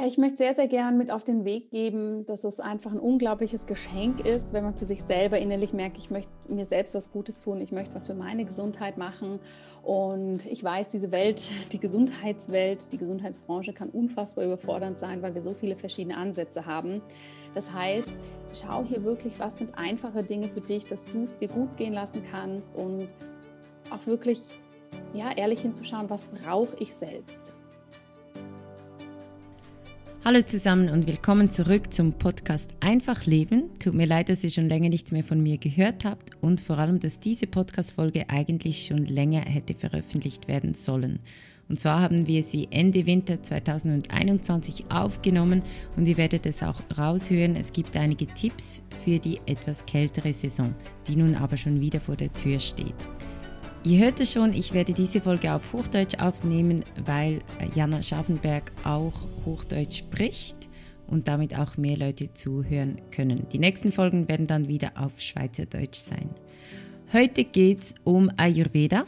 Ja, ich möchte sehr, sehr gern mit auf den Weg geben, dass es einfach ein unglaubliches Geschenk ist, wenn man für sich selber innerlich merkt, ich möchte mir selbst was Gutes tun, ich möchte was für meine Gesundheit machen. Und ich weiß, diese Welt, die Gesundheitswelt, die Gesundheitsbranche kann unfassbar überfordernd sein, weil wir so viele verschiedene Ansätze haben. Das heißt, schau hier wirklich, was sind einfache Dinge für dich, dass du es dir gut gehen lassen kannst und auch wirklich ja, ehrlich hinzuschauen, was brauche ich selbst. Hallo zusammen und willkommen zurück zum Podcast Einfach Leben. Tut mir leid, dass ihr schon länger nichts mehr von mir gehört habt und vor allem, dass diese Podcast-Folge eigentlich schon länger hätte veröffentlicht werden sollen. Und zwar haben wir sie Ende Winter 2021 aufgenommen und ihr werdet es auch raushören. Es gibt einige Tipps für die etwas kältere Saison, die nun aber schon wieder vor der Tür steht. Ihr hört es schon, ich werde diese Folge auf Hochdeutsch aufnehmen, weil Jana Schaffenberg auch Hochdeutsch spricht und damit auch mehr Leute zuhören können. Die nächsten Folgen werden dann wieder auf Schweizerdeutsch sein. Heute geht es um Ayurveda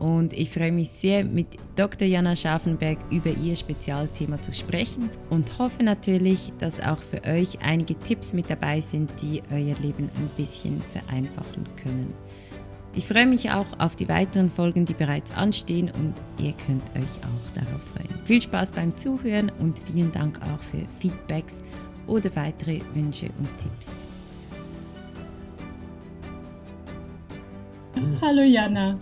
und ich freue mich sehr, mit Dr. Jana Schaffenberg über ihr Spezialthema zu sprechen und hoffe natürlich, dass auch für euch einige Tipps mit dabei sind, die euer Leben ein bisschen vereinfachen können. Ich freue mich auch auf die weiteren Folgen, die bereits anstehen und ihr könnt euch auch darauf freuen. Viel Spaß beim Zuhören und vielen Dank auch für Feedbacks oder weitere Wünsche und Tipps. Hallo Jana.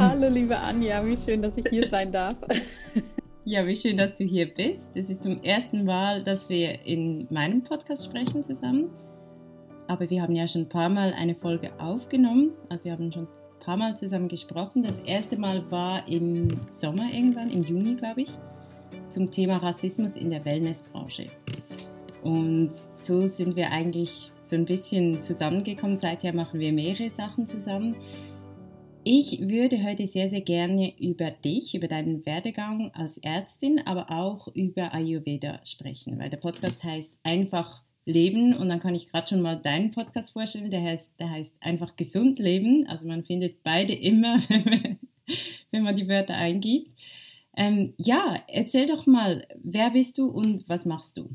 Hallo liebe Anja, wie schön, dass ich hier sein darf. Ja, wie schön, dass du hier bist. Es ist zum ersten Mal, dass wir in meinem Podcast sprechen zusammen aber wir haben ja schon ein paar Mal eine Folge aufgenommen. Also wir haben schon ein paar Mal zusammen gesprochen. Das erste Mal war im Sommer irgendwann, im Juni glaube ich, zum Thema Rassismus in der Wellnessbranche. Und so sind wir eigentlich so ein bisschen zusammengekommen. Seither machen wir mehrere Sachen zusammen. Ich würde heute sehr, sehr gerne über dich, über deinen Werdegang als Ärztin, aber auch über Ayurveda sprechen, weil der Podcast heißt einfach leben. Und dann kann ich gerade schon mal deinen Podcast vorstellen. Der heißt, der heißt einfach gesund leben. Also man findet beide immer, wenn man die Wörter eingibt. Ähm, ja, erzähl doch mal, wer bist du und was machst du?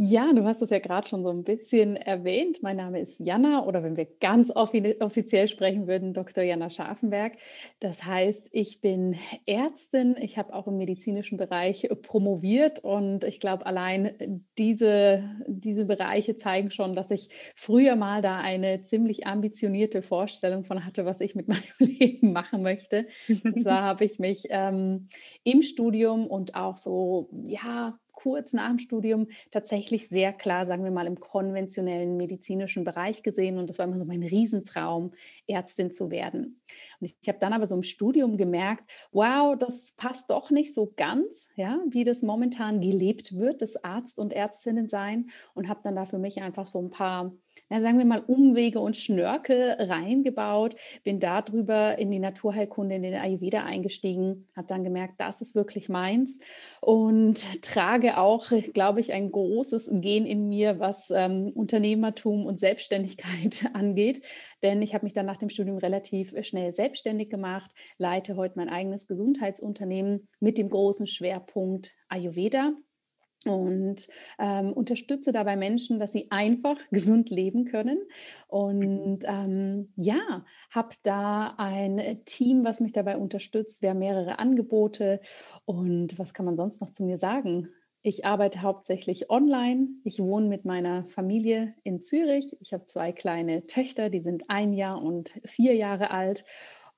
Ja, du hast es ja gerade schon so ein bisschen erwähnt. Mein Name ist Jana oder wenn wir ganz offiziell sprechen würden, Dr. Jana Scharfenberg. Das heißt, ich bin Ärztin. Ich habe auch im medizinischen Bereich promoviert und ich glaube, allein diese, diese Bereiche zeigen schon, dass ich früher mal da eine ziemlich ambitionierte Vorstellung von hatte, was ich mit meinem Leben machen möchte. Und zwar habe ich mich ähm, im Studium und auch so, ja, kurz nach dem Studium tatsächlich sehr klar, sagen wir mal, im konventionellen medizinischen Bereich gesehen. Und das war immer so mein Riesentraum, Ärztin zu werden. Und ich, ich habe dann aber so im Studium gemerkt, wow, das passt doch nicht so ganz, ja, wie das momentan gelebt wird, das Arzt und Ärztinnen sein. Und habe dann da für mich einfach so ein paar na, sagen wir mal, Umwege und Schnörkel reingebaut, bin darüber in die Naturheilkunde, in den Ayurveda eingestiegen, habe dann gemerkt, das ist wirklich meins und trage auch, glaube ich, ein großes Gen in mir, was ähm, Unternehmertum und Selbstständigkeit angeht. Denn ich habe mich dann nach dem Studium relativ schnell selbstständig gemacht, leite heute mein eigenes Gesundheitsunternehmen mit dem großen Schwerpunkt Ayurveda und ähm, unterstütze dabei Menschen, dass sie einfach gesund leben können. Und ähm, ja, habe da ein Team, was mich dabei unterstützt. Wir haben mehrere Angebote. Und was kann man sonst noch zu mir sagen? Ich arbeite hauptsächlich online. Ich wohne mit meiner Familie in Zürich. Ich habe zwei kleine Töchter, die sind ein Jahr und vier Jahre alt.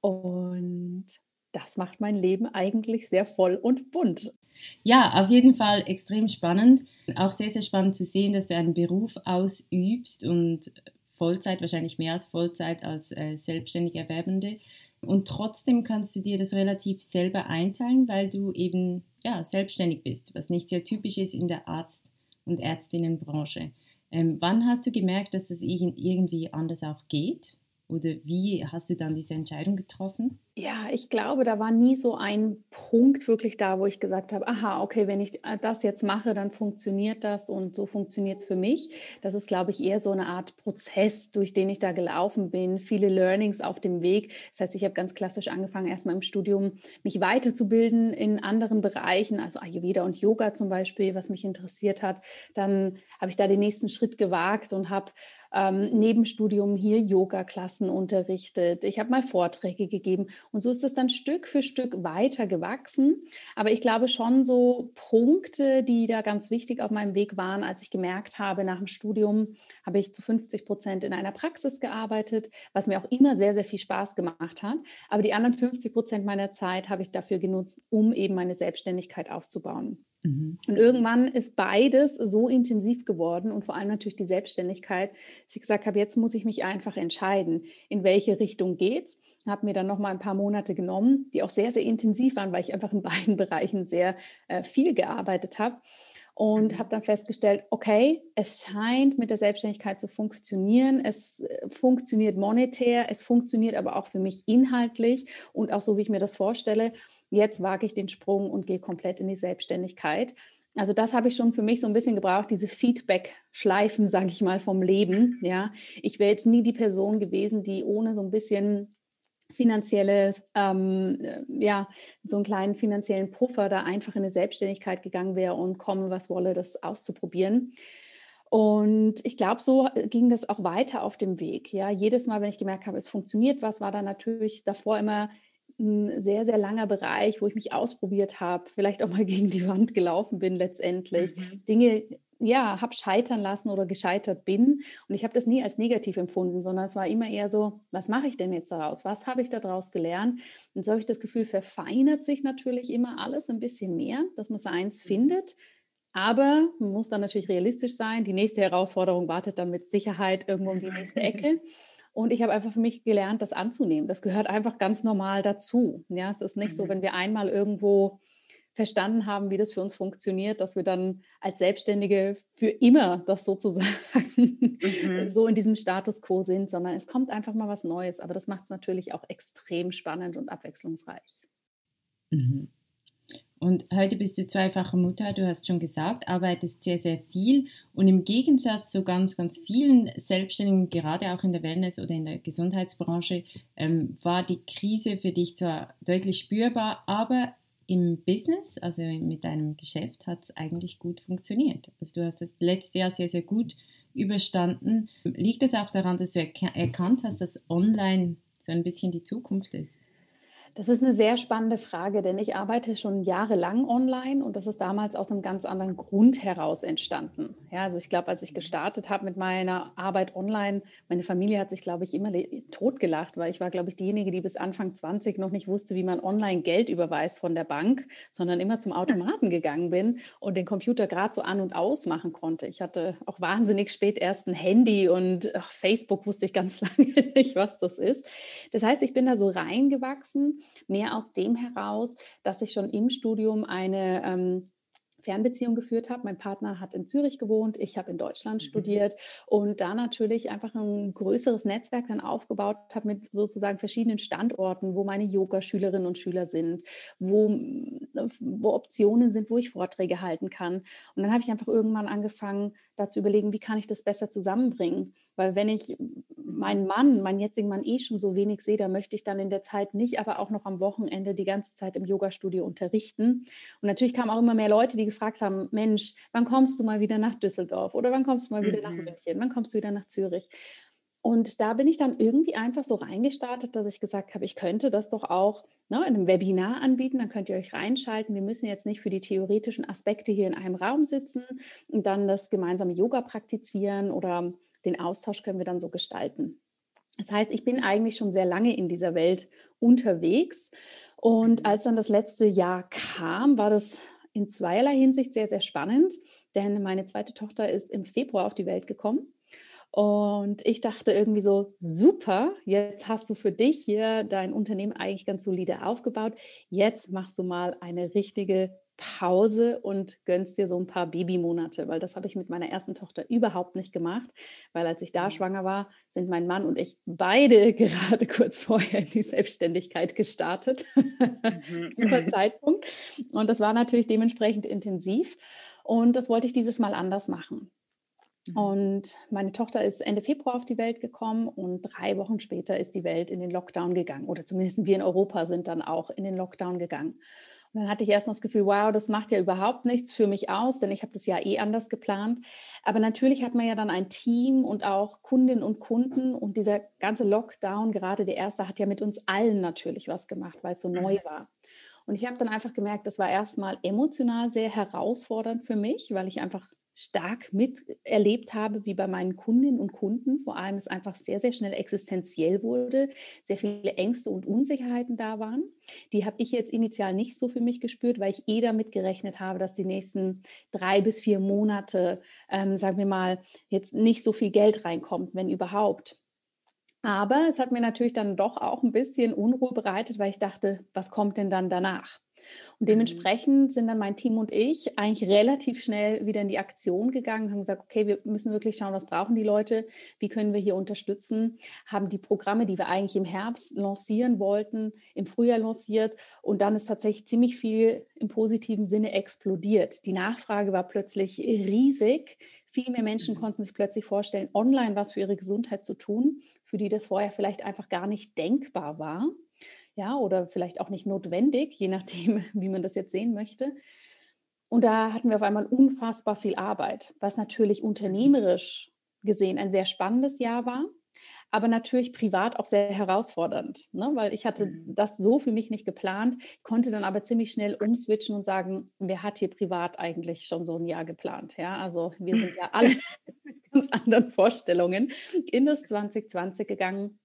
Und das macht mein Leben eigentlich sehr voll und bunt. Ja, auf jeden Fall extrem spannend. Auch sehr, sehr spannend zu sehen, dass du einen Beruf ausübst und Vollzeit, wahrscheinlich mehr als Vollzeit als äh, selbstständig Erwerbende. Und trotzdem kannst du dir das relativ selber einteilen, weil du eben ja, selbstständig bist, was nicht sehr typisch ist in der Arzt- und Ärztinnenbranche. Ähm, wann hast du gemerkt, dass das irgendwie anders auch geht? Oder wie hast du dann diese Entscheidung getroffen? Ja, ich glaube, da war nie so ein Punkt wirklich da, wo ich gesagt habe, aha, okay, wenn ich äh, das jetzt mache, dann funktioniert das und so funktioniert es für mich. Das ist, glaube ich, eher so eine Art Prozess, durch den ich da gelaufen bin, viele Learnings auf dem Weg. Das heißt, ich habe ganz klassisch angefangen, erstmal im Studium mich weiterzubilden in anderen Bereichen, also Ayurveda und Yoga zum Beispiel, was mich interessiert hat. Dann habe ich da den nächsten Schritt gewagt und habe ähm, neben Studium hier Yoga-Klassen unterrichtet. Ich habe mal Vorträge gegeben und so ist es dann Stück für Stück weiter gewachsen. Aber ich glaube schon so Punkte, die da ganz wichtig auf meinem Weg waren, als ich gemerkt habe, nach dem Studium habe ich zu 50 Prozent in einer Praxis gearbeitet, was mir auch immer sehr, sehr viel Spaß gemacht hat. Aber die anderen 50 Prozent meiner Zeit habe ich dafür genutzt, um eben meine Selbstständigkeit aufzubauen. Mhm. Und irgendwann ist beides so intensiv geworden und vor allem natürlich die Selbstständigkeit, dass ich gesagt habe, jetzt muss ich mich einfach entscheiden, in welche Richtung geht's. Habe mir dann noch mal ein paar Monate genommen, die auch sehr, sehr intensiv waren, weil ich einfach in beiden Bereichen sehr äh, viel gearbeitet habe und mhm. habe dann festgestellt, okay, es scheint mit der Selbstständigkeit zu funktionieren. Es äh, funktioniert monetär, es funktioniert aber auch für mich inhaltlich und auch so, wie ich mir das vorstelle jetzt wage ich den Sprung und gehe komplett in die Selbstständigkeit. Also das habe ich schon für mich so ein bisschen gebraucht, diese Feedback-Schleifen, sage ich mal, vom Leben. Ja, ich wäre jetzt nie die Person gewesen, die ohne so ein bisschen finanzielles, ähm, äh, ja, so einen kleinen finanziellen Puffer da einfach in eine Selbstständigkeit gegangen wäre und komme, was wolle, das auszuprobieren. Und ich glaube, so ging das auch weiter auf dem Weg. Ja, jedes Mal, wenn ich gemerkt habe, es funktioniert was, war da natürlich davor immer ein sehr, sehr langer Bereich, wo ich mich ausprobiert habe, vielleicht auch mal gegen die Wand gelaufen bin letztendlich, mhm. Dinge ja, habe scheitern lassen oder gescheitert bin. Und ich habe das nie als negativ empfunden, sondern es war immer eher so, was mache ich denn jetzt daraus? Was habe ich daraus gelernt? Und so habe ich das Gefühl, verfeinert sich natürlich immer alles ein bisschen mehr, dass man seins mhm. findet. Aber man muss dann natürlich realistisch sein. Die nächste Herausforderung wartet dann mit Sicherheit irgendwo um die nächste Ecke. Und ich habe einfach für mich gelernt, das anzunehmen. Das gehört einfach ganz normal dazu. Ja, es ist nicht mhm. so, wenn wir einmal irgendwo verstanden haben, wie das für uns funktioniert, dass wir dann als Selbstständige für immer das sozusagen mhm. so in diesem Status quo sind, sondern es kommt einfach mal was Neues. Aber das macht es natürlich auch extrem spannend und abwechslungsreich. Mhm. Und heute bist du zweifache Mutter, du hast schon gesagt, arbeitest sehr, sehr viel. Und im Gegensatz zu ganz, ganz vielen Selbstständigen, gerade auch in der Wellness- oder in der Gesundheitsbranche, ähm, war die Krise für dich zwar deutlich spürbar, aber im Business, also mit deinem Geschäft, hat es eigentlich gut funktioniert. Also du hast das letzte Jahr sehr, sehr gut überstanden. Liegt es auch daran, dass du erkannt hast, dass online so ein bisschen die Zukunft ist? Das ist eine sehr spannende Frage, denn ich arbeite schon jahrelang online und das ist damals aus einem ganz anderen Grund heraus entstanden. Ja, also ich glaube, als ich gestartet habe mit meiner Arbeit online, meine Familie hat sich, glaube ich, immer totgelacht, weil ich war, glaube ich, diejenige, die bis Anfang 20 noch nicht wusste, wie man online Geld überweist von der Bank, sondern immer zum Automaten gegangen bin und den Computer gerade so an und aus machen konnte. Ich hatte auch wahnsinnig spät erst ein Handy und ach, Facebook wusste ich ganz lange nicht, was das ist. Das heißt, ich bin da so reingewachsen mehr aus dem heraus, dass ich schon im Studium eine ähm, Fernbeziehung geführt habe. Mein Partner hat in Zürich gewohnt, ich habe in Deutschland mhm. studiert und da natürlich einfach ein größeres Netzwerk dann aufgebaut habe mit sozusagen verschiedenen Standorten, wo meine Yoga-Schülerinnen und Schüler sind, wo, wo Optionen sind, wo ich Vorträge halten kann. Und dann habe ich einfach irgendwann angefangen, da zu überlegen, wie kann ich das besser zusammenbringen. Weil wenn ich meinen Mann, meinen jetzigen Mann eh schon so wenig sehe, dann möchte ich dann in der Zeit nicht, aber auch noch am Wochenende die ganze Zeit im Yoga-Studio unterrichten. Und natürlich kamen auch immer mehr Leute, die gefragt haben, Mensch, wann kommst du mal wieder nach Düsseldorf oder wann kommst du mal wieder mhm. nach München, wann kommst du wieder nach Zürich? Und da bin ich dann irgendwie einfach so reingestartet, dass ich gesagt habe, ich könnte das doch auch ne, in einem Webinar anbieten, dann könnt ihr euch reinschalten. Wir müssen jetzt nicht für die theoretischen Aspekte hier in einem Raum sitzen und dann das gemeinsame Yoga praktizieren oder den Austausch können wir dann so gestalten. Das heißt, ich bin eigentlich schon sehr lange in dieser Welt unterwegs. Und mhm. als dann das letzte Jahr kam, war das in zweierlei Hinsicht sehr, sehr spannend, denn meine zweite Tochter ist im Februar auf die Welt gekommen. Und ich dachte irgendwie so, super, jetzt hast du für dich hier dein Unternehmen eigentlich ganz solide aufgebaut. Jetzt machst du mal eine richtige Pause und gönnst dir so ein paar Babymonate, weil das habe ich mit meiner ersten Tochter überhaupt nicht gemacht, weil als ich da mhm. schwanger war, sind mein Mann und ich beide gerade kurz vorher in die Selbstständigkeit gestartet. Mhm. Super. Zeitpunkt. Und das war natürlich dementsprechend intensiv. Und das wollte ich dieses Mal anders machen. Mhm. Und meine Tochter ist Ende Februar auf die Welt gekommen und drei Wochen später ist die Welt in den Lockdown gegangen. Oder zumindest wir in Europa sind dann auch in den Lockdown gegangen. Und dann hatte ich erst noch das Gefühl, wow, das macht ja überhaupt nichts für mich aus, denn ich habe das ja eh anders geplant. Aber natürlich hat man ja dann ein Team und auch Kundinnen und Kunden und dieser ganze Lockdown, gerade der erste, hat ja mit uns allen natürlich was gemacht, weil es so neu mhm. war. Und ich habe dann einfach gemerkt, das war erstmal emotional sehr herausfordernd für mich, weil ich einfach stark miterlebt habe, wie bei meinen Kundinnen und Kunden vor allem es einfach sehr, sehr schnell existenziell wurde, sehr viele Ängste und Unsicherheiten da waren. Die habe ich jetzt initial nicht so für mich gespürt, weil ich eh damit gerechnet habe, dass die nächsten drei bis vier Monate, ähm, sagen wir mal, jetzt nicht so viel Geld reinkommt, wenn überhaupt. Aber es hat mir natürlich dann doch auch ein bisschen Unruhe bereitet, weil ich dachte, was kommt denn dann danach? Und mhm. dementsprechend sind dann mein Team und ich eigentlich relativ schnell wieder in die Aktion gegangen, haben gesagt, okay, wir müssen wirklich schauen, was brauchen die Leute, wie können wir hier unterstützen, haben die Programme, die wir eigentlich im Herbst lancieren wollten, im Frühjahr lanciert und dann ist tatsächlich ziemlich viel im positiven Sinne explodiert. Die Nachfrage war plötzlich riesig. Viel mehr Menschen mhm. konnten sich plötzlich vorstellen, online was für ihre Gesundheit zu tun, für die das vorher vielleicht einfach gar nicht denkbar war ja, oder vielleicht auch nicht notwendig, je nachdem, wie man das jetzt sehen möchte. Und da hatten wir auf einmal unfassbar viel Arbeit, was natürlich unternehmerisch gesehen ein sehr spannendes Jahr war, aber natürlich privat auch sehr herausfordernd, ne? weil ich hatte mhm. das so für mich nicht geplant, konnte dann aber ziemlich schnell umswitchen und sagen, wer hat hier privat eigentlich schon so ein Jahr geplant? Ja, also wir sind ja alle mit ganz anderen Vorstellungen in das 2020 gegangen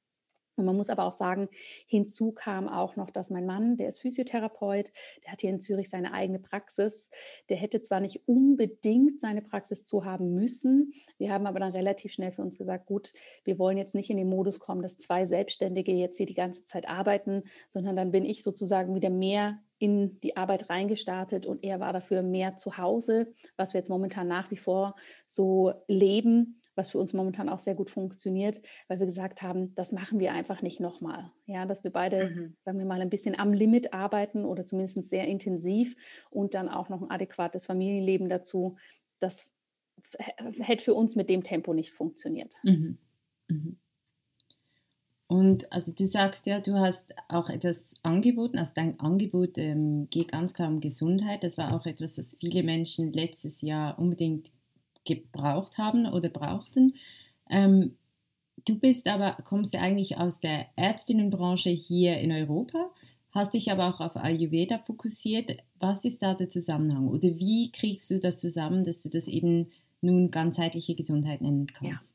und man muss aber auch sagen, hinzu kam auch noch, dass mein Mann, der ist Physiotherapeut, der hat hier in Zürich seine eigene Praxis. Der hätte zwar nicht unbedingt seine Praxis zu haben müssen, wir haben aber dann relativ schnell für uns gesagt, gut, wir wollen jetzt nicht in den Modus kommen, dass zwei Selbstständige jetzt hier die ganze Zeit arbeiten, sondern dann bin ich sozusagen wieder mehr in die Arbeit reingestartet und er war dafür mehr zu Hause, was wir jetzt momentan nach wie vor so leben was für uns momentan auch sehr gut funktioniert, weil wir gesagt haben, das machen wir einfach nicht nochmal. Ja, dass wir beide, mhm. sagen wir mal, ein bisschen am Limit arbeiten oder zumindest sehr intensiv und dann auch noch ein adäquates Familienleben dazu. Das hätte für uns mit dem Tempo nicht funktioniert. Mhm. Mhm. Und also du sagst ja, du hast auch etwas angeboten, also dein Angebot ähm, geht ganz klar um Gesundheit. Das war auch etwas, das viele Menschen letztes Jahr unbedingt gebraucht haben oder brauchten. Ähm, du bist aber, kommst ja eigentlich aus der Ärztinnenbranche hier in Europa, hast dich aber auch auf Ayurveda fokussiert. Was ist da der Zusammenhang oder wie kriegst du das zusammen, dass du das eben nun ganzheitliche Gesundheit nennen kannst? Ja.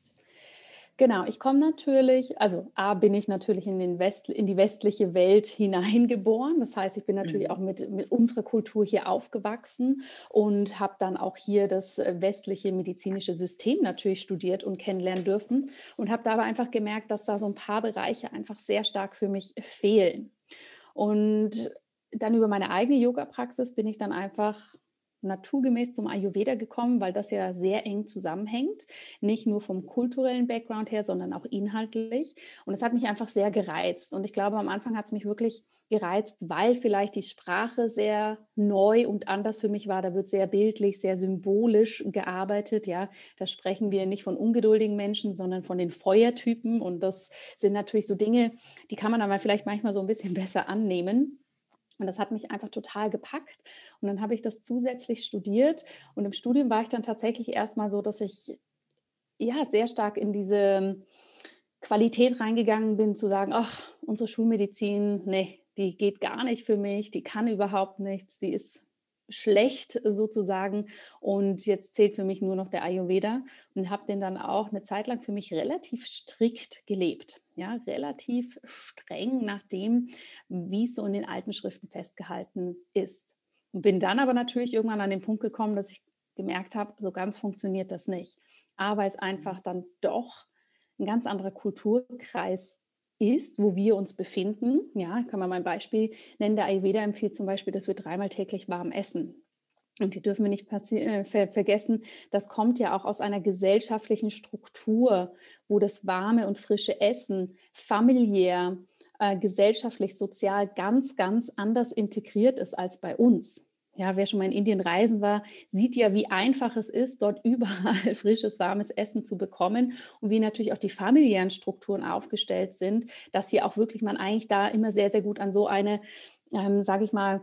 Genau, ich komme natürlich, also A, bin ich natürlich in, den West, in die westliche Welt hineingeboren. Das heißt, ich bin natürlich mhm. auch mit, mit unserer Kultur hier aufgewachsen und habe dann auch hier das äh, westliche medizinische System natürlich studiert und kennenlernen dürfen und habe dabei einfach gemerkt, dass da so ein paar Bereiche einfach sehr stark für mich fehlen. Und dann über meine eigene Yoga-Praxis bin ich dann einfach naturgemäß zum Ayurveda gekommen, weil das ja sehr eng zusammenhängt, nicht nur vom kulturellen Background her, sondern auch inhaltlich. Und es hat mich einfach sehr gereizt. Und ich glaube, am Anfang hat es mich wirklich gereizt, weil vielleicht die Sprache sehr neu und anders für mich war. Da wird sehr bildlich, sehr symbolisch gearbeitet. Ja, da sprechen wir nicht von ungeduldigen Menschen, sondern von den Feuertypen. Und das sind natürlich so Dinge, die kann man aber vielleicht manchmal so ein bisschen besser annehmen. Und das hat mich einfach total gepackt. Und dann habe ich das zusätzlich studiert. Und im Studium war ich dann tatsächlich erstmal so, dass ich ja sehr stark in diese Qualität reingegangen bin, zu sagen, ach, unsere Schulmedizin, nee, die geht gar nicht für mich, die kann überhaupt nichts, die ist schlecht sozusagen. Und jetzt zählt für mich nur noch der Ayurveda und habe den dann auch eine Zeit lang für mich relativ strikt gelebt. Ja, relativ streng nach dem, wie es so in den alten Schriften festgehalten ist. Und bin dann aber natürlich irgendwann an den Punkt gekommen, dass ich gemerkt habe, so ganz funktioniert das nicht. Aber es einfach dann doch ein ganz anderer Kulturkreis ist, wo wir uns befinden. Ja, kann man mal ein Beispiel nennen. Der Ayurveda empfiehlt zum Beispiel, dass wir dreimal täglich warm essen. Und die dürfen wir nicht äh, ver vergessen, das kommt ja auch aus einer gesellschaftlichen Struktur, wo das warme und frische Essen familiär, äh, gesellschaftlich, sozial ganz, ganz anders integriert ist als bei uns. Ja, wer schon mal in Indien reisen war, sieht ja, wie einfach es ist, dort überall frisches, warmes Essen zu bekommen und wie natürlich auch die familiären Strukturen aufgestellt sind, dass hier auch wirklich man eigentlich da immer sehr, sehr gut an so eine, ähm, sage ich mal,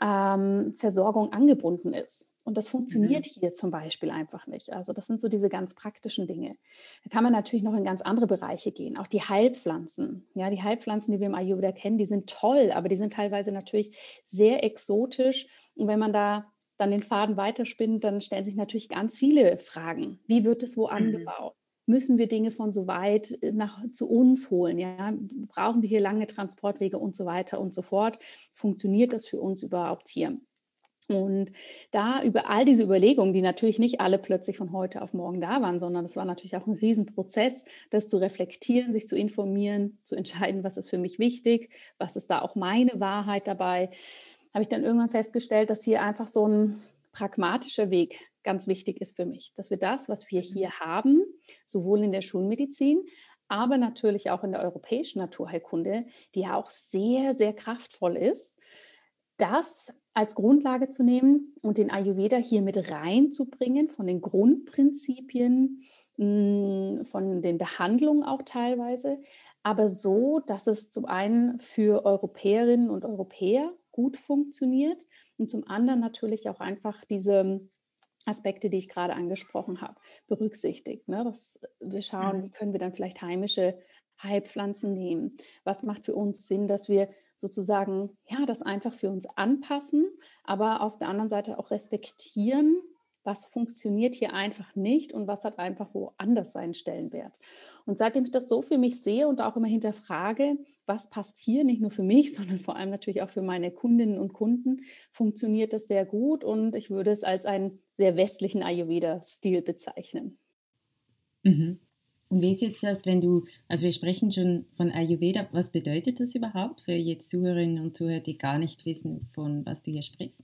ähm, Versorgung angebunden ist. Und das funktioniert mhm. hier zum Beispiel einfach nicht. Also das sind so diese ganz praktischen Dinge. Da kann man natürlich noch in ganz andere Bereiche gehen. Auch die Heilpflanzen. Ja, die Heilpflanzen, die wir im Ayurveda kennen, die sind toll, aber die sind teilweise natürlich sehr exotisch. Und wenn man da dann den Faden weiterspinnt, dann stellen sich natürlich ganz viele Fragen. Wie wird es wo mhm. angebaut? Müssen wir Dinge von so weit äh, nach, zu uns holen? Ja? Brauchen wir hier lange Transportwege und so weiter und so fort? Funktioniert das für uns überhaupt hier? Und da über all diese Überlegungen, die natürlich nicht alle plötzlich von heute auf morgen da waren, sondern es war natürlich auch ein Riesenprozess, das zu reflektieren, sich zu informieren, zu entscheiden, was ist für mich wichtig, was ist da auch meine Wahrheit dabei, habe ich dann irgendwann festgestellt, dass hier einfach so ein pragmatischer Weg ganz wichtig ist für mich, dass wir das, was wir hier mhm. haben, sowohl in der Schulmedizin, aber natürlich auch in der europäischen Naturheilkunde, die ja auch sehr, sehr kraftvoll ist, das als Grundlage zu nehmen und den Ayurveda hier mit reinzubringen, von den Grundprinzipien, hm, von den Behandlungen auch teilweise, aber so, dass es zum einen für Europäerinnen und Europäer gut funktioniert und zum anderen natürlich auch einfach diese Aspekte, die ich gerade angesprochen habe, berücksichtigt. Ne? Dass wir schauen, mhm. wie können wir dann vielleicht heimische Heilpflanzen nehmen? Was macht für uns Sinn, dass wir sozusagen ja das einfach für uns anpassen, aber auf der anderen Seite auch respektieren, was funktioniert hier einfach nicht und was hat einfach woanders seinen Stellenwert. Und seitdem ich das so für mich sehe und auch immer hinterfrage, was passt hier, nicht nur für mich, sondern vor allem natürlich auch für meine Kundinnen und Kunden, funktioniert das sehr gut und ich würde es als einen sehr westlichen Ayurveda-Stil bezeichnen. Mhm. Und wie ist jetzt das, wenn du, also wir sprechen schon von Ayurveda, was bedeutet das überhaupt für jetzt Zuhörerinnen und Zuhörer, die gar nicht wissen, von was du hier sprichst?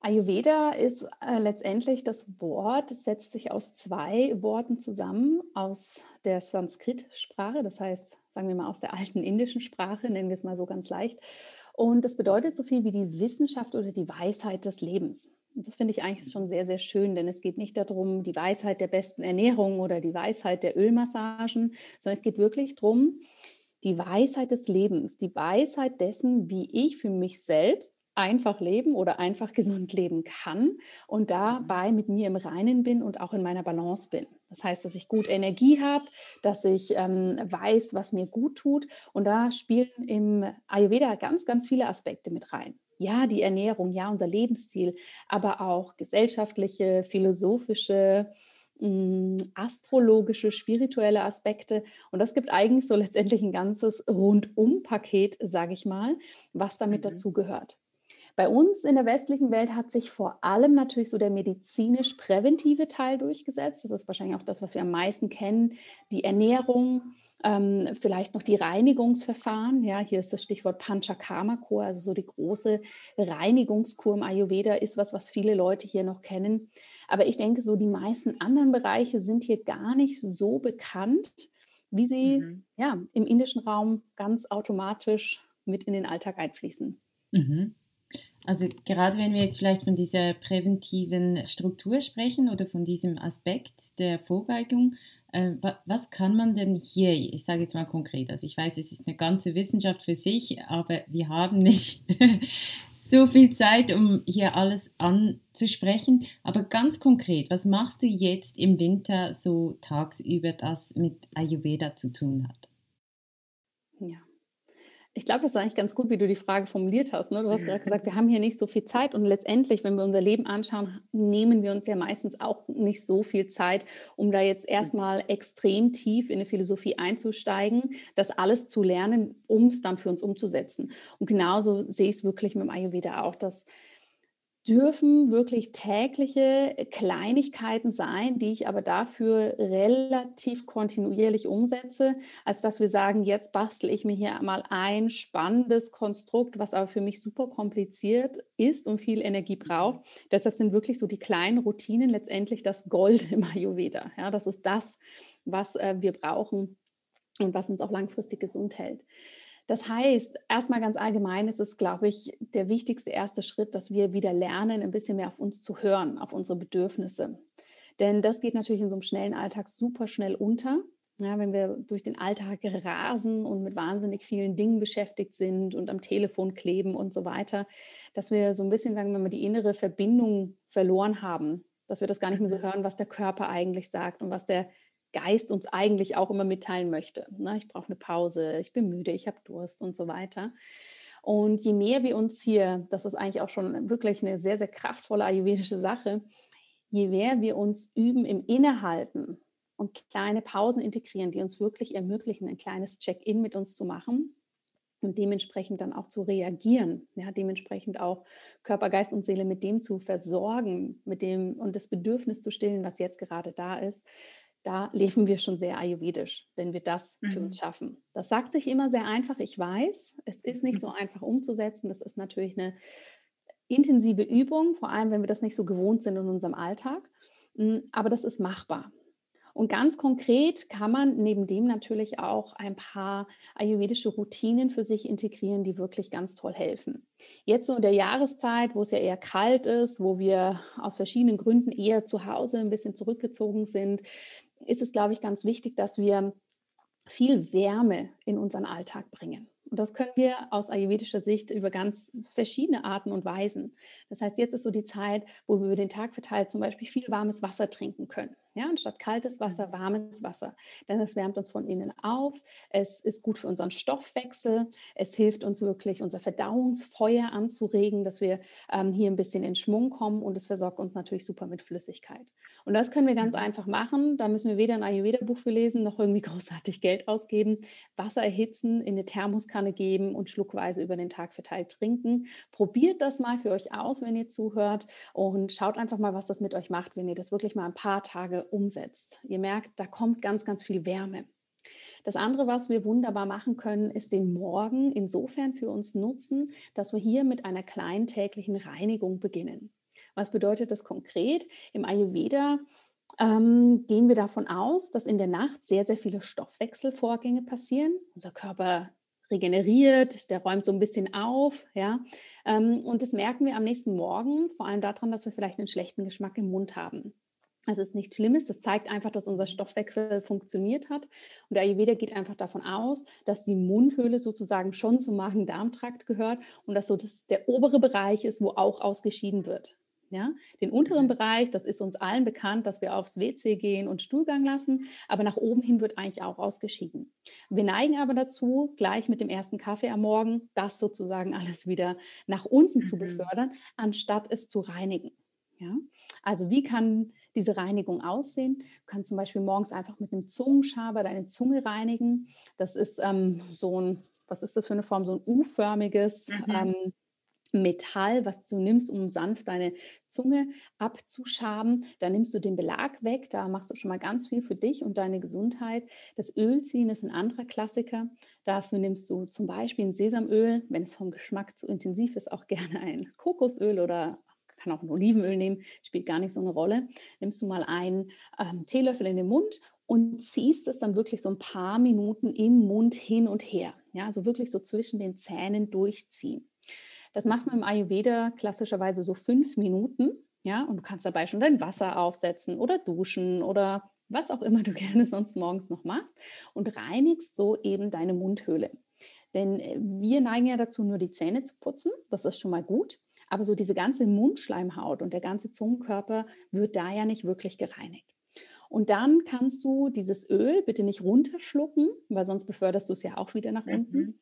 Ayurveda ist äh, letztendlich das Wort, es setzt sich aus zwei Worten zusammen, aus der Sanskrit-Sprache, das heißt, sagen wir mal aus der alten indischen Sprache, nennen wir es mal so ganz leicht. Und das bedeutet so viel wie die Wissenschaft oder die Weisheit des Lebens. Und das finde ich eigentlich schon sehr, sehr schön, denn es geht nicht darum, die Weisheit der besten Ernährung oder die Weisheit der Ölmassagen, sondern es geht wirklich darum, die Weisheit des Lebens, die Weisheit dessen, wie ich für mich selbst einfach leben oder einfach gesund leben kann und dabei mit mir im Reinen bin und auch in meiner Balance bin. Das heißt, dass ich gut Energie habe, dass ich ähm, weiß, was mir gut tut. Und da spielen im Ayurveda ganz, ganz viele Aspekte mit rein. Ja, die Ernährung, ja, unser Lebensstil, aber auch gesellschaftliche, philosophische, mm, astrologische, spirituelle Aspekte. Und das gibt eigentlich so letztendlich ein ganzes Rundum-Paket, sage ich mal, was damit mhm. dazu gehört. Bei uns in der westlichen Welt hat sich vor allem natürlich so der medizinisch-präventive Teil durchgesetzt. Das ist wahrscheinlich auch das, was wir am meisten kennen. Die Ernährung, ähm, vielleicht noch die Reinigungsverfahren. Ja, hier ist das Stichwort Panchakarma-Kur, also so die große Reinigungskur im Ayurveda ist was, was viele Leute hier noch kennen. Aber ich denke, so die meisten anderen Bereiche sind hier gar nicht so bekannt, wie sie mhm. ja, im indischen Raum ganz automatisch mit in den Alltag einfließen. Mhm. Also gerade wenn wir jetzt vielleicht von dieser präventiven Struktur sprechen oder von diesem Aspekt der Vorbeugung, äh, was kann man denn hier, ich sage jetzt mal konkret, also ich weiß, es ist eine ganze Wissenschaft für sich, aber wir haben nicht so viel Zeit, um hier alles anzusprechen. Aber ganz konkret, was machst du jetzt im Winter so tagsüber, das mit Ayurveda zu tun hat? Ja, ich glaube, das ist eigentlich ganz gut, wie du die Frage formuliert hast. Ne? Du hast gerade gesagt, wir haben hier nicht so viel Zeit und letztendlich, wenn wir unser Leben anschauen, nehmen wir uns ja meistens auch nicht so viel Zeit, um da jetzt erstmal extrem tief in eine Philosophie einzusteigen, das alles zu lernen, um es dann für uns umzusetzen. Und genauso sehe ich es wirklich mit dem Ayurveda auch, dass dürfen wirklich tägliche Kleinigkeiten sein, die ich aber dafür relativ kontinuierlich umsetze, als dass wir sagen, jetzt bastel ich mir hier mal ein spannendes Konstrukt, was aber für mich super kompliziert ist und viel Energie braucht. Deshalb sind wirklich so die kleinen Routinen letztendlich das Gold im Ayurveda. Ja, das ist das, was äh, wir brauchen und was uns auch langfristig gesund hält. Das heißt, erstmal ganz allgemein ist es, glaube ich, der wichtigste erste Schritt, dass wir wieder lernen, ein bisschen mehr auf uns zu hören, auf unsere Bedürfnisse. Denn das geht natürlich in so einem schnellen Alltag super schnell unter. Ja, wenn wir durch den Alltag rasen und mit wahnsinnig vielen Dingen beschäftigt sind und am Telefon kleben und so weiter, dass wir so ein bisschen, sagen wir mal, die innere Verbindung verloren haben, dass wir das gar nicht mehr so mhm. hören, was der Körper eigentlich sagt und was der Geist uns eigentlich auch immer mitteilen möchte. Na, ich brauche eine Pause, ich bin müde, ich habe Durst und so weiter. Und je mehr wir uns hier, das ist eigentlich auch schon wirklich eine sehr, sehr kraftvolle ayurvedische Sache, je mehr wir uns üben im Innehalten und kleine Pausen integrieren, die uns wirklich ermöglichen, ein kleines Check-in mit uns zu machen und dementsprechend dann auch zu reagieren, ja, dementsprechend auch Körper, Geist und Seele mit dem zu versorgen, mit dem und das Bedürfnis zu stillen, was jetzt gerade da ist, da leben wir schon sehr ayurvedisch, wenn wir das mhm. für uns schaffen. Das sagt sich immer sehr einfach, ich weiß. Es ist nicht so mhm. einfach umzusetzen. Das ist natürlich eine intensive Übung, vor allem wenn wir das nicht so gewohnt sind in unserem Alltag. Hm, aber das ist machbar. Und ganz konkret kann man neben dem natürlich auch ein paar ayurvedische Routinen für sich integrieren, die wirklich ganz toll helfen. Jetzt so in der Jahreszeit, wo es ja eher kalt ist, wo wir aus verschiedenen Gründen eher zu Hause ein bisschen zurückgezogen sind, ist es, glaube ich, ganz wichtig, dass wir viel Wärme in unseren Alltag bringen. Und das können wir aus ayurvedischer Sicht über ganz verschiedene Arten und Weisen. Das heißt, jetzt ist so die Zeit, wo wir über den Tag verteilt zum Beispiel viel warmes Wasser trinken können. Ja, anstatt kaltes Wasser, mhm. warmes Wasser. Denn es wärmt uns von innen auf. Es ist gut für unseren Stoffwechsel. Es hilft uns wirklich, unser Verdauungsfeuer anzuregen, dass wir ähm, hier ein bisschen in Schwung kommen. Und es versorgt uns natürlich super mit Flüssigkeit. Und das können wir ganz mhm. einfach machen. Da müssen wir weder ein Ayurveda-Buch für lesen, noch irgendwie großartig Geld ausgeben. Wasser erhitzen, in eine Thermoskanne geben und schluckweise über den Tag verteilt trinken. Probiert das mal für euch aus, wenn ihr zuhört. Und schaut einfach mal, was das mit euch macht, wenn ihr das wirklich mal ein paar Tage umsetzt. Ihr merkt, da kommt ganz, ganz viel Wärme. Das andere, was wir wunderbar machen können, ist den Morgen insofern für uns nutzen, dass wir hier mit einer kleinen täglichen Reinigung beginnen. Was bedeutet das konkret? Im Ayurveda ähm, gehen wir davon aus, dass in der Nacht sehr, sehr viele Stoffwechselvorgänge passieren. Unser Körper regeneriert, der räumt so ein bisschen auf, ja. Ähm, und das merken wir am nächsten Morgen, vor allem daran, dass wir vielleicht einen schlechten Geschmack im Mund haben. Also es ist nichts Schlimmes, das zeigt einfach, dass unser Stoffwechsel funktioniert hat. Und der Ayurveda geht einfach davon aus, dass die Mundhöhle sozusagen schon zum Magen-Darm-Trakt gehört und dass so das der obere Bereich ist, wo auch ausgeschieden wird. Ja, den unteren Bereich, das ist uns allen bekannt, dass wir aufs WC gehen und Stuhlgang lassen, aber nach oben hin wird eigentlich auch ausgeschieden. Wir neigen aber dazu, gleich mit dem ersten Kaffee am Morgen das sozusagen alles wieder nach unten mhm. zu befördern, anstatt es zu reinigen. Ja? Also wie kann diese Reinigung aussehen? Du kannst zum Beispiel morgens einfach mit einem Zungenschaber deine Zunge reinigen. Das ist ähm, so ein, was ist das für eine Form? So ein U-förmiges mhm. ähm, Metall, was du nimmst, um sanft deine Zunge abzuschaben. Da nimmst du den Belag weg, da machst du schon mal ganz viel für dich und deine Gesundheit. Das Ölziehen ist ein anderer Klassiker. Dafür nimmst du zum Beispiel ein Sesamöl, wenn es vom Geschmack zu intensiv ist, auch gerne ein Kokosöl oder kann auch ein Olivenöl nehmen, spielt gar nicht so eine Rolle. Nimmst du mal einen ähm, Teelöffel in den Mund und ziehst es dann wirklich so ein paar Minuten im Mund hin und her. Ja, also wirklich so zwischen den Zähnen durchziehen. Das macht man im Ayurveda klassischerweise so fünf Minuten. Ja, und du kannst dabei schon dein Wasser aufsetzen oder duschen oder was auch immer du gerne sonst morgens noch machst und reinigst so eben deine Mundhöhle. Denn äh, wir neigen ja dazu, nur die Zähne zu putzen. Das ist schon mal gut. Aber so diese ganze Mundschleimhaut und der ganze Zungenkörper wird da ja nicht wirklich gereinigt. Und dann kannst du dieses Öl bitte nicht runterschlucken, weil sonst beförderst du es ja auch wieder nach mhm. unten,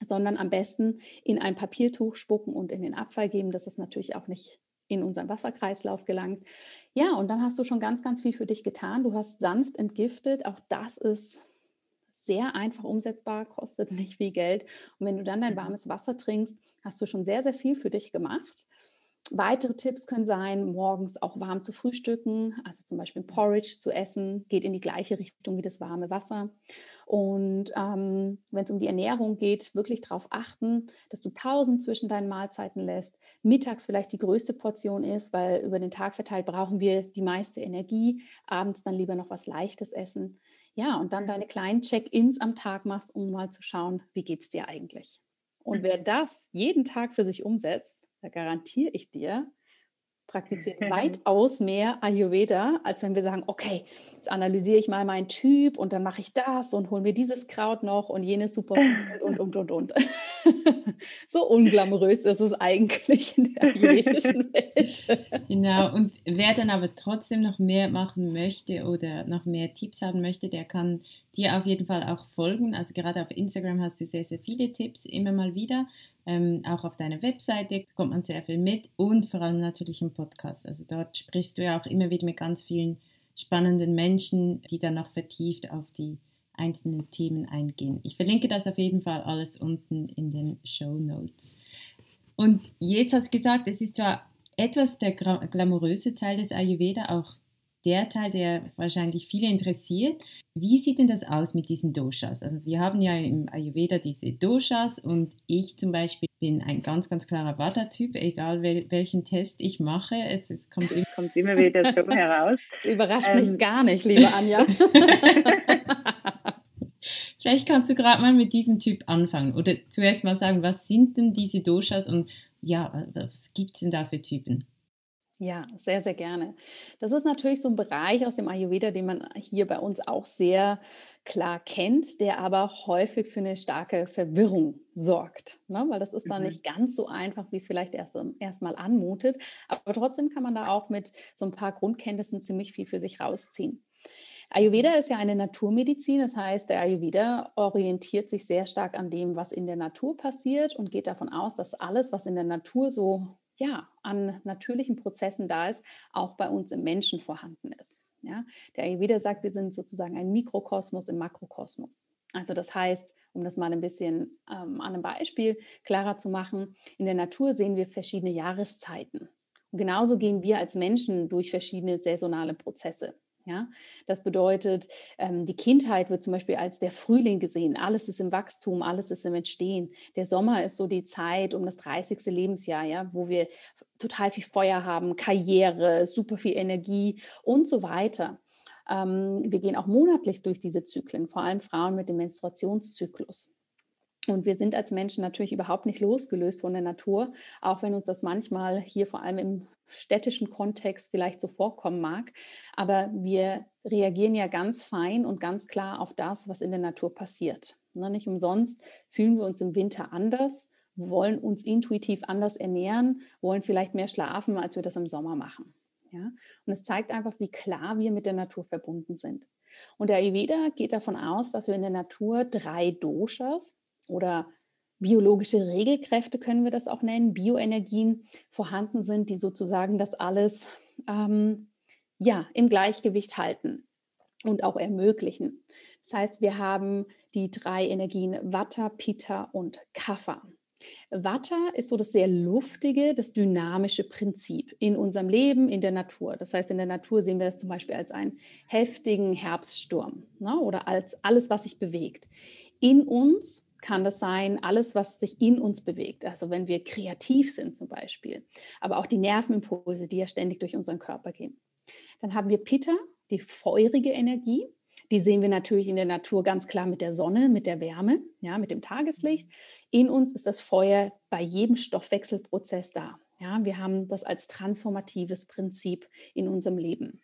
sondern am besten in ein Papiertuch spucken und in den Abfall geben, dass es natürlich auch nicht in unseren Wasserkreislauf gelangt. Ja, und dann hast du schon ganz, ganz viel für dich getan. Du hast sanft entgiftet. Auch das ist sehr einfach umsetzbar, kostet nicht viel Geld. Und wenn du dann dein mhm. warmes Wasser trinkst, hast du schon sehr, sehr viel für dich gemacht. Weitere Tipps können sein, morgens auch warm zu frühstücken, also zum Beispiel Porridge zu essen, geht in die gleiche Richtung wie das warme Wasser. Und ähm, wenn es um die Ernährung geht, wirklich darauf achten, dass du Pausen zwischen deinen Mahlzeiten lässt. Mittags vielleicht die größte Portion ist, weil über den Tag verteilt brauchen wir die meiste Energie. Abends dann lieber noch was Leichtes essen. Ja, und dann deine kleinen Check-ins am Tag machst, um mal zu schauen, wie geht es dir eigentlich. Und wer das jeden Tag für sich umsetzt, da garantiere ich dir, praktiziert weitaus mehr Ayurveda, als wenn wir sagen, okay, jetzt analysiere ich mal meinen Typ und dann mache ich das und hole mir dieses Kraut noch und jenes super und, und, und, und. so unglamourös ist es eigentlich in der ayurvedischen Welt. genau, und wer dann aber trotzdem noch mehr machen möchte oder noch mehr Tipps haben möchte, der kann dir auf jeden Fall auch folgen. Also gerade auf Instagram hast du sehr, sehr viele Tipps immer mal wieder. Ähm, auch auf deiner Webseite bekommt man sehr viel mit und vor allem natürlich im Podcast. Also dort sprichst du ja auch immer wieder mit ganz vielen spannenden Menschen, die dann noch vertieft auf die einzelnen Themen eingehen. Ich verlinke das auf jeden Fall alles unten in den Show Notes. Und jetzt hast du gesagt, es ist zwar etwas der glamouröse Teil des Ayurveda, auch der Teil, der wahrscheinlich viele interessiert. Wie sieht denn das aus mit diesen Doshas? Also wir haben ja im Ayurveda diese Doshas und ich zum Beispiel bin ein ganz, ganz klarer Vata-Typ, egal wel welchen Test ich mache. Es, es kommt, immer, kommt, immer, wieder so heraus. Das überrascht ähm. mich gar nicht, liebe Anja. Vielleicht kannst du gerade mal mit diesem Typ anfangen oder zuerst mal sagen, was sind denn diese Doshas und ja, was gibt es denn da für Typen? Ja, sehr, sehr gerne. Das ist natürlich so ein Bereich aus dem Ayurveda, den man hier bei uns auch sehr klar kennt, der aber häufig für eine starke Verwirrung sorgt. Ne? Weil das ist dann mhm. nicht ganz so einfach, wie es vielleicht erst, erst mal anmutet. Aber trotzdem kann man da auch mit so ein paar Grundkenntnissen ziemlich viel für sich rausziehen. Ayurveda ist ja eine Naturmedizin, das heißt, der Ayurveda orientiert sich sehr stark an dem, was in der Natur passiert und geht davon aus, dass alles, was in der Natur so ja, an natürlichen Prozessen da ist, auch bei uns im Menschen vorhanden ist. Ja? Der Ayurveda sagt, wir sind sozusagen ein Mikrokosmos im Makrokosmos. Also das heißt, um das mal ein bisschen ähm, an einem Beispiel klarer zu machen, in der Natur sehen wir verschiedene Jahreszeiten. Und genauso gehen wir als Menschen durch verschiedene saisonale Prozesse. Ja, das bedeutet, ähm, die Kindheit wird zum Beispiel als der Frühling gesehen. Alles ist im Wachstum, alles ist im Entstehen. Der Sommer ist so die Zeit um das 30. Lebensjahr, ja, wo wir total viel Feuer haben, Karriere, super viel Energie und so weiter. Ähm, wir gehen auch monatlich durch diese Zyklen, vor allem Frauen mit dem Menstruationszyklus. Und wir sind als Menschen natürlich überhaupt nicht losgelöst von der Natur, auch wenn uns das manchmal hier vor allem im städtischen Kontext vielleicht so vorkommen mag. Aber wir reagieren ja ganz fein und ganz klar auf das, was in der Natur passiert. Na, nicht umsonst fühlen wir uns im Winter anders, wollen uns intuitiv anders ernähren, wollen vielleicht mehr schlafen, als wir das im Sommer machen. Ja? Und es zeigt einfach, wie klar wir mit der Natur verbunden sind. Und der Ayurveda geht davon aus, dass wir in der Natur drei Doshas oder biologische Regelkräfte können wir das auch nennen, Bioenergien vorhanden sind, die sozusagen das alles ähm, ja, im Gleichgewicht halten und auch ermöglichen. Das heißt, wir haben die drei Energien Vata, Pitta und Kapha. Vata ist so das sehr luftige, das dynamische Prinzip in unserem Leben, in der Natur. Das heißt, in der Natur sehen wir das zum Beispiel als einen heftigen Herbststurm ne, oder als alles, was sich bewegt. In uns kann das sein, alles, was sich in uns bewegt. Also wenn wir kreativ sind zum Beispiel, aber auch die Nervenimpulse, die ja ständig durch unseren Körper gehen. Dann haben wir Pitta, die feurige Energie. Die sehen wir natürlich in der Natur ganz klar mit der Sonne, mit der Wärme, ja, mit dem Tageslicht. In uns ist das Feuer bei jedem Stoffwechselprozess da. Ja, wir haben das als transformatives Prinzip in unserem Leben.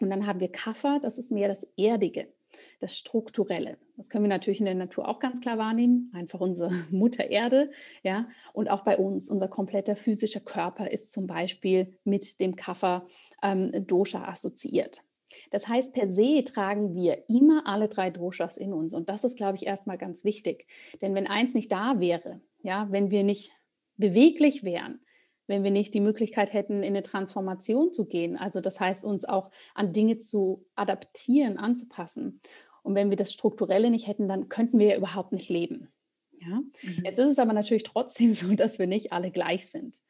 Und dann haben wir Kaffer, das ist mehr das Erdige das Strukturelle. Das können wir natürlich in der Natur auch ganz klar wahrnehmen, einfach unsere Mutter Erde, ja, und auch bei uns, unser kompletter physischer Körper ist zum Beispiel mit dem Kapha ähm, Dosha assoziiert. Das heißt, per se tragen wir immer alle drei Doshas in uns. Und das ist, glaube ich, erstmal ganz wichtig. Denn wenn eins nicht da wäre, ja, wenn wir nicht beweglich wären, wenn wir nicht die Möglichkeit hätten, in eine Transformation zu gehen. Also das heißt, uns auch an Dinge zu adaptieren, anzupassen. Und wenn wir das Strukturelle nicht hätten, dann könnten wir ja überhaupt nicht leben. Ja? Mhm. Jetzt ist es aber natürlich trotzdem so, dass wir nicht alle gleich sind.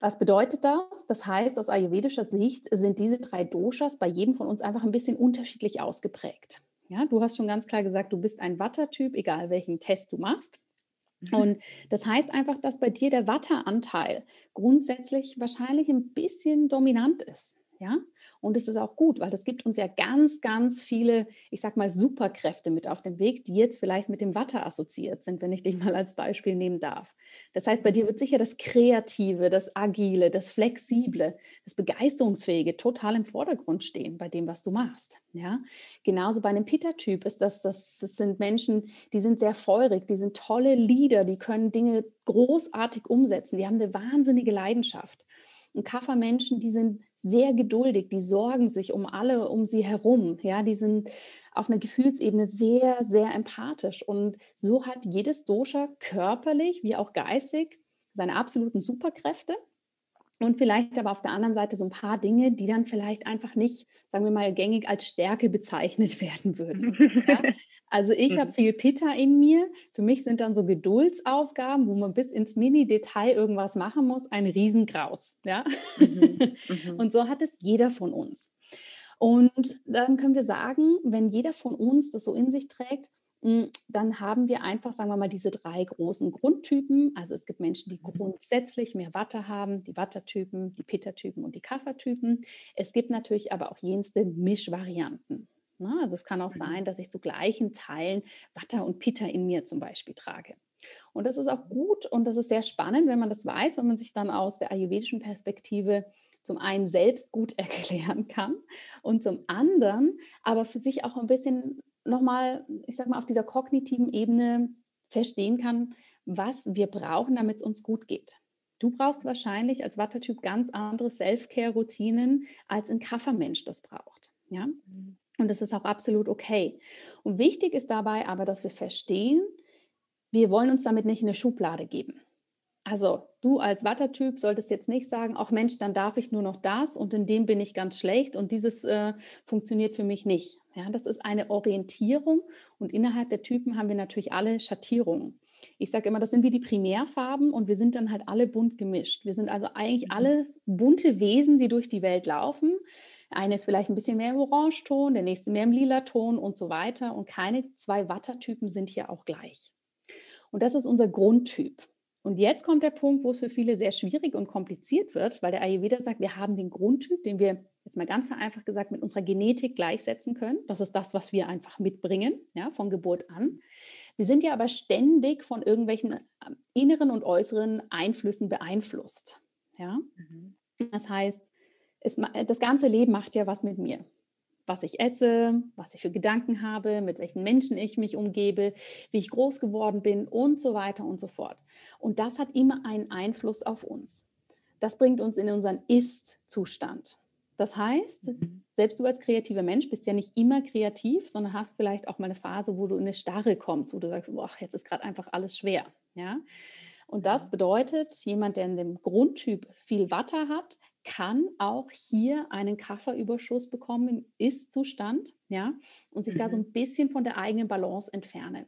Was bedeutet das? Das heißt, aus ayurvedischer Sicht sind diese drei Doshas bei jedem von uns einfach ein bisschen unterschiedlich ausgeprägt. Ja, du hast schon ganz klar gesagt, du bist ein Watter-Typ, egal welchen Test du machst. Mhm. Und das heißt einfach, dass bei dir der Watteranteil grundsätzlich wahrscheinlich ein bisschen dominant ist. Ja, und es ist auch gut, weil das gibt uns ja ganz, ganz viele, ich sag mal, Superkräfte mit auf dem Weg, die jetzt vielleicht mit dem Watte assoziiert sind, wenn ich dich mal als Beispiel nehmen darf. Das heißt, bei dir wird sicher das Kreative, das Agile, das Flexible, das Begeisterungsfähige total im Vordergrund stehen bei dem, was du machst. Ja, genauso bei einem Peter-Typ ist das, das, das sind Menschen, die sind sehr feurig, die sind tolle Leader, die können Dinge großartig umsetzen, die haben eine wahnsinnige Leidenschaft. Und Kaffermenschen, die sind sehr geduldig, die sorgen sich um alle um sie herum. Ja, die sind auf einer Gefühlsebene sehr, sehr empathisch. Und so hat jedes Dosha körperlich wie auch geistig seine absoluten Superkräfte und vielleicht aber auf der anderen Seite so ein paar Dinge, die dann vielleicht einfach nicht, sagen wir mal, gängig als Stärke bezeichnet werden würden. Ja? Also ich habe mhm. viel Pitta in mir. Für mich sind dann so Geduldsaufgaben, wo man bis ins Mini-Detail irgendwas machen muss, ein Riesengraus. Ja? Mhm. Mhm. Und so hat es jeder von uns. Und dann können wir sagen, wenn jeder von uns das so in sich trägt, dann haben wir einfach, sagen wir mal, diese drei großen Grundtypen. Also es gibt Menschen, die mhm. grundsätzlich mehr Watte haben, die Wattertypen, die Pitta-Typen und die Kaffertypen. Es gibt natürlich aber auch jenste Mischvarianten. Ne? Also es kann auch mhm. sein, dass ich zu gleichen Teilen Watter und Pitta in mir zum Beispiel trage. Und das ist auch gut und das ist sehr spannend, wenn man das weiß, wenn man sich dann aus der ayurvedischen Perspektive zum einen selbst gut erklären kann und zum anderen aber für sich auch ein bisschen nochmal, ich sag mal, auf dieser kognitiven Ebene verstehen kann, was wir brauchen, damit es uns gut geht. Du brauchst wahrscheinlich als Wattertyp ganz andere Self-Care-Routinen, als ein Kaffermensch das braucht. Ja? Mhm. Und das ist auch absolut okay. Und wichtig ist dabei aber, dass wir verstehen, wir wollen uns damit nicht in eine Schublade geben. Also du als Wattertyp solltest jetzt nicht sagen, auch Mensch, dann darf ich nur noch das und in dem bin ich ganz schlecht und dieses äh, funktioniert für mich nicht. Ja, das ist eine Orientierung und innerhalb der Typen haben wir natürlich alle Schattierungen. Ich sage immer, das sind wie die Primärfarben und wir sind dann halt alle bunt gemischt. Wir sind also eigentlich mhm. alles bunte Wesen, die durch die Welt laufen. Eine ist vielleicht ein bisschen mehr im Orangeton, der nächste mehr im lila Ton und so weiter. Und keine zwei Wattertypen sind hier auch gleich. Und das ist unser Grundtyp. Und jetzt kommt der Punkt, wo es für viele sehr schwierig und kompliziert wird, weil der Ayurveda sagt, wir haben den Grundtyp, den wir jetzt mal ganz vereinfacht gesagt mit unserer Genetik gleichsetzen können. Das ist das, was wir einfach mitbringen, ja, von Geburt an. Wir sind ja aber ständig von irgendwelchen ähm, inneren und äußeren Einflüssen beeinflusst. Ja? Mhm. Das heißt, es, das ganze Leben macht ja was mit mir was ich esse, was ich für Gedanken habe, mit welchen Menschen ich mich umgebe, wie ich groß geworden bin und so weiter und so fort. Und das hat immer einen Einfluss auf uns. Das bringt uns in unseren Ist-Zustand. Das heißt, mhm. selbst du als kreativer Mensch bist ja nicht immer kreativ, sondern hast vielleicht auch mal eine Phase, wo du in eine Starre kommst, wo du sagst, boah, jetzt ist gerade einfach alles schwer. Ja? Und das bedeutet, jemand, der in dem Grundtyp viel Watter hat, kann auch hier einen Kafferüberschuss bekommen im Ist-Zustand, ja, und sich mhm. da so mhm. ein bisschen von der eigenen Balance entfernen.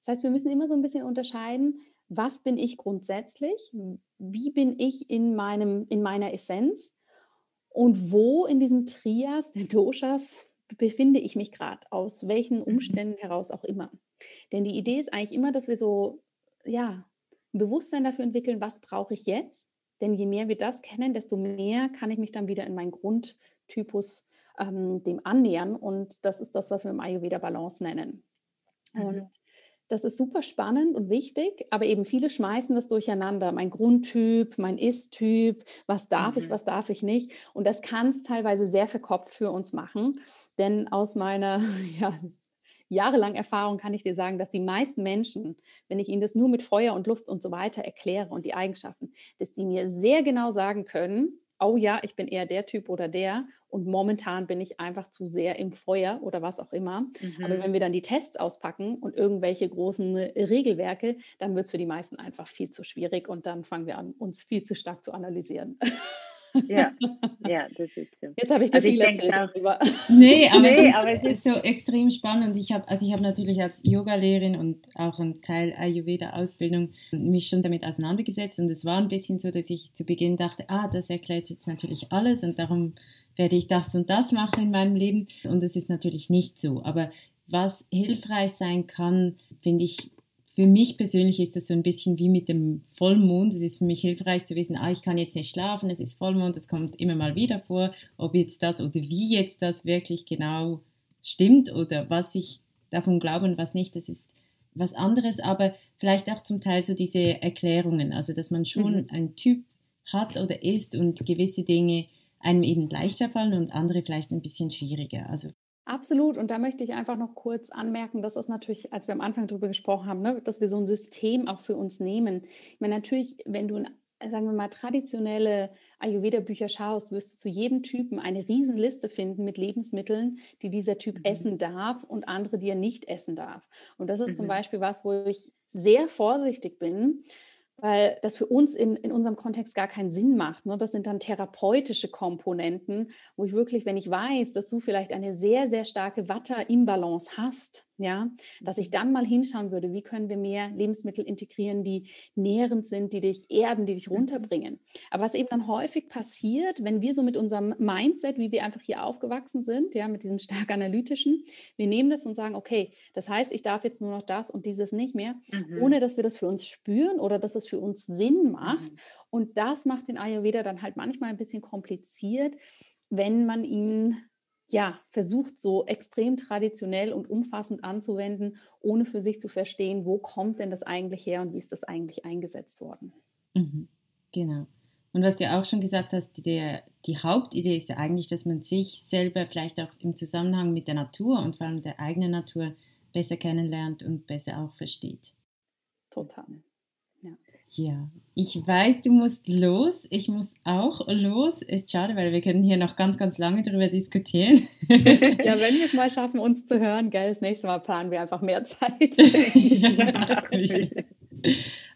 Das heißt, wir müssen immer so ein bisschen unterscheiden, was bin ich grundsätzlich, wie bin ich in, meinem, in meiner Essenz und wo in diesem Trias der Doshas befinde ich mich gerade, aus welchen mhm. Umständen heraus auch immer. Denn die Idee ist eigentlich immer, dass wir so, ja, ein Bewusstsein dafür entwickeln, was brauche ich jetzt denn je mehr wir das kennen, desto mehr kann ich mich dann wieder in meinen Grundtypus ähm, dem annähern. Und das ist das, was wir im Ayurveda Balance nennen. Mhm. Und das ist super spannend und wichtig, aber eben viele schmeißen das durcheinander. Mein Grundtyp, mein Ist-Typ, was darf mhm. ich, was darf ich nicht. Und das kann es teilweise sehr verkopft für uns machen. Denn aus meiner ja, jahrelang Erfahrung kann ich dir sagen, dass die meisten Menschen, wenn ich ihnen das nur mit Feuer und Luft und so weiter erkläre und die Eigenschaften, dass die mir sehr genau sagen können, oh ja, ich bin eher der Typ oder der und momentan bin ich einfach zu sehr im Feuer oder was auch immer. Mhm. Aber wenn wir dann die Tests auspacken und irgendwelche großen Regelwerke, dann wird es für die meisten einfach viel zu schwierig und dann fangen wir an, uns viel zu stark zu analysieren. Ja, ja, das ist so. Jetzt habe ich dir also viel erzählt auch, darüber. Nee, aber, nee, aber es ist so extrem spannend. Ich habe also ich habe natürlich als Yoga-Lehrerin und auch ein Teil Ayurveda-Ausbildung mich schon damit auseinandergesetzt und es war ein bisschen so, dass ich zu Beginn dachte, ah, das erklärt jetzt natürlich alles und darum werde ich das und das machen in meinem Leben und es ist natürlich nicht so. Aber was hilfreich sein kann, finde ich für mich persönlich ist das so ein bisschen wie mit dem Vollmond. Es ist für mich hilfreich zu wissen, ah, ich kann jetzt nicht schlafen, es ist Vollmond, es kommt immer mal wieder vor, ob jetzt das oder wie jetzt das wirklich genau stimmt oder was ich davon glaube und was nicht, das ist was anderes, aber vielleicht auch zum Teil so diese Erklärungen, also dass man schon mhm. ein Typ hat oder ist und gewisse Dinge einem eben leichter fallen und andere vielleicht ein bisschen schwieriger. Also Absolut. Und da möchte ich einfach noch kurz anmerken, dass das natürlich, als wir am Anfang darüber gesprochen haben, ne, dass wir so ein System auch für uns nehmen. Ich meine, natürlich, wenn du, sagen wir mal, traditionelle Ayurveda-Bücher schaust, wirst du zu jedem Typen eine Riesenliste finden mit Lebensmitteln, die dieser Typ mhm. essen darf und andere, die er nicht essen darf. Und das ist mhm. zum Beispiel was, wo ich sehr vorsichtig bin, weil das für uns in, in unserem Kontext gar keinen Sinn macht. Ne? Das sind dann therapeutische Komponenten, wo ich wirklich, wenn ich weiß, dass du vielleicht eine sehr, sehr starke Watter-Imbalance hast, ja, dass ich mhm. dann mal hinschauen würde, wie können wir mehr Lebensmittel integrieren, die nährend sind, die dich erden, die dich mhm. runterbringen. Aber was eben dann häufig passiert, wenn wir so mit unserem Mindset, wie wir einfach hier aufgewachsen sind, ja, mit diesem stark analytischen, wir nehmen das und sagen, okay, das heißt, ich darf jetzt nur noch das und dieses nicht mehr, mhm. ohne dass wir das für uns spüren oder dass es für uns Sinn macht. Mhm. Und das macht den Ayurveda dann halt manchmal ein bisschen kompliziert, wenn man ihn ja, versucht so extrem traditionell und umfassend anzuwenden, ohne für sich zu verstehen, wo kommt denn das eigentlich her und wie ist das eigentlich eingesetzt worden. Mhm, genau. Und was du auch schon gesagt hast, der, die Hauptidee ist ja eigentlich, dass man sich selber vielleicht auch im Zusammenhang mit der Natur und vor allem der eigenen Natur besser kennenlernt und besser auch versteht. Total. Ja, ich weiß, du musst los. Ich muss auch los. Ist schade, weil wir können hier noch ganz, ganz lange darüber diskutieren. ja, wenn wir es mal schaffen, uns zu hören, geil, das nächste Mal planen wir einfach mehr Zeit. ja,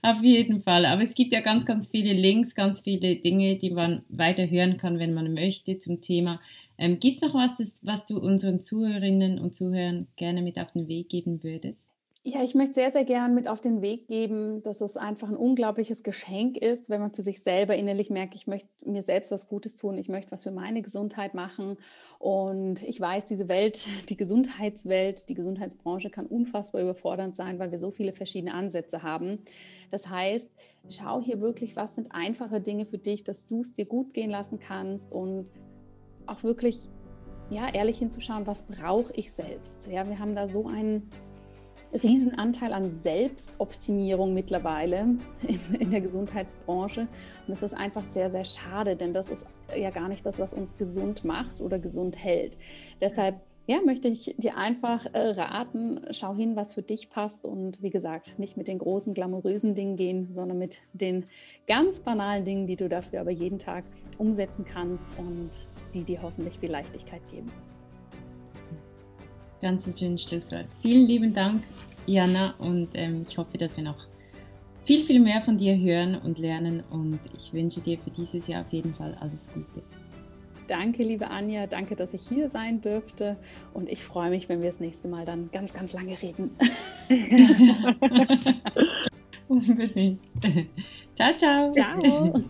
auf jeden Fall. Aber es gibt ja ganz, ganz viele Links, ganz viele Dinge, die man weiter hören kann, wenn man möchte zum Thema. Ähm, gibt es noch was, das, was du unseren Zuhörerinnen und Zuhörern gerne mit auf den Weg geben würdest? Ja, ich möchte sehr, sehr gern mit auf den Weg geben, dass es einfach ein unglaubliches Geschenk ist, wenn man für sich selber innerlich merkt, ich möchte mir selbst was Gutes tun, ich möchte was für meine Gesundheit machen. Und ich weiß, diese Welt, die Gesundheitswelt, die Gesundheitsbranche kann unfassbar überfordernd sein, weil wir so viele verschiedene Ansätze haben. Das heißt, schau hier wirklich, was sind einfache Dinge für dich, dass du es dir gut gehen lassen kannst und auch wirklich ja, ehrlich hinzuschauen, was brauche ich selbst. Ja, wir haben da so einen Riesenanteil an Selbstoptimierung mittlerweile in, in, der Gesundheitsbranche. Und das ist einfach sehr, sehr schade, denn das ist ja gar nicht das, was uns gesund macht oder gesund hält. Deshalb ja, möchte ich dir einfach äh, raten, schau hin, was für dich passt und wie gesagt, nicht mit den großen, glamourösen Dingen gehen, sondern mit den ganz banalen Dingen, die du dafür aber jeden Tag umsetzen kannst und die dir hoffentlich viel Leichtigkeit geben. Ganz ein schönes Schlusswort. Vielen lieben Dank, Jana, und ähm, ich hoffe, dass wir noch viel, viel mehr von dir hören und lernen und ich wünsche dir für dieses Jahr auf jeden Fall alles Gute. Danke, liebe Anja, danke, dass ich hier sein dürfte und ich freue mich, wenn wir das nächste Mal dann ganz, ganz lange reden. Unbedingt. Ciao, ciao. Ciao.